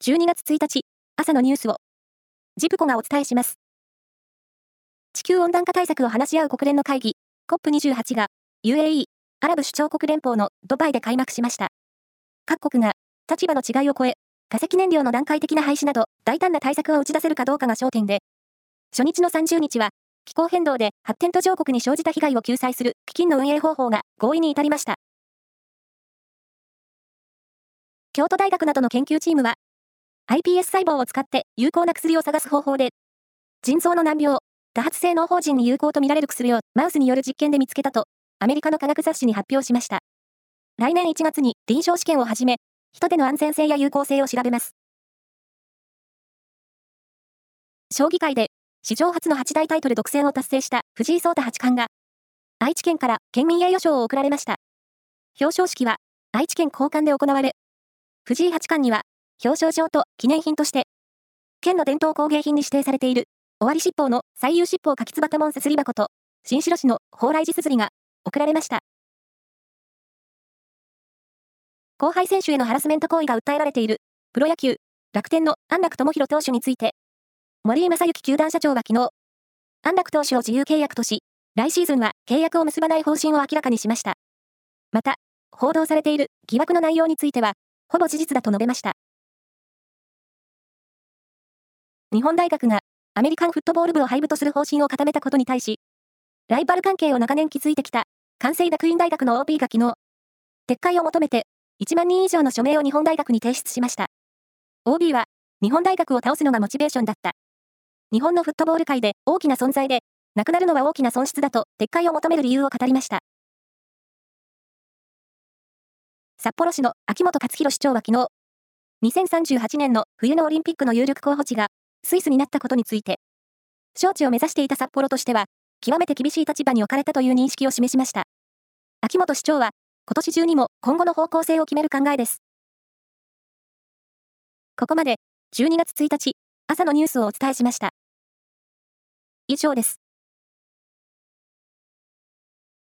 12月1日、朝のニュースを、ジプコがお伝えします。地球温暖化対策を話し合う国連の会議、COP28 が、UAE、アラブ首長国連邦のドバイで開幕しました。各国が、立場の違いを超え、化石燃料の段階的な廃止など、大胆な対策を打ち出せるかどうかが焦点で、初日の30日は、気候変動で発展途上国に生じた被害を救済する基金の運営方法が合意に至りました。京都大学などの研究チームは、iPS 細胞を使って有効な薬を探す方法で、腎臓の難病、多発性脳胞腎に有効とみられる薬をマウスによる実験で見つけたと、アメリカの科学雑誌に発表しました。来年1月に臨床試験を始め、人手の安全性や有効性を調べます。将棋界で史上初の八大タイトル独占を達成した藤井聡太八冠が、愛知県から県民栄誉賞を贈られました。表彰式は愛知県交換で行われ、藤井八冠には表彰状と記念品として、県の伝統工芸品に指定されている、終わり七宝の最優七宝柿つばたもんせすり箱と、新城市の蓬莱寺すずりが贈られました。後輩選手へのハラスメント行為が訴えられている、プロ野球、楽天の安楽智弘投手について、森井正幸球団社長は昨日、安楽投手を自由契約とし、来シーズンは契約を結ばない方針を明らかにしました。また、報道されている疑惑の内容については、ほぼ事実だと述べました。日本大学がアメリカンフットボール部を廃部とする方針を固めたことに対し、ライバル関係を長年築いてきた関西学院大学の OB が昨日、撤回を求めて1万人以上の署名を日本大学に提出しました。OB は日本大学を倒すのがモチベーションだった。日本のフットボール界で大きな存在で、なくなるのは大きな損失だと撤回を求める理由を語りました。札幌市の秋元克弘市長は昨日、2038年の冬のオリンピックの有力候補地がスイスになったことについて、招致を目指していた札幌としては、極めて厳しい立場に置かれたという認識を示しました。秋元市長は、今年中にも今後の方向性を決める考えです。ここまで、12月1日、朝のニュースをお伝えしました。以上です。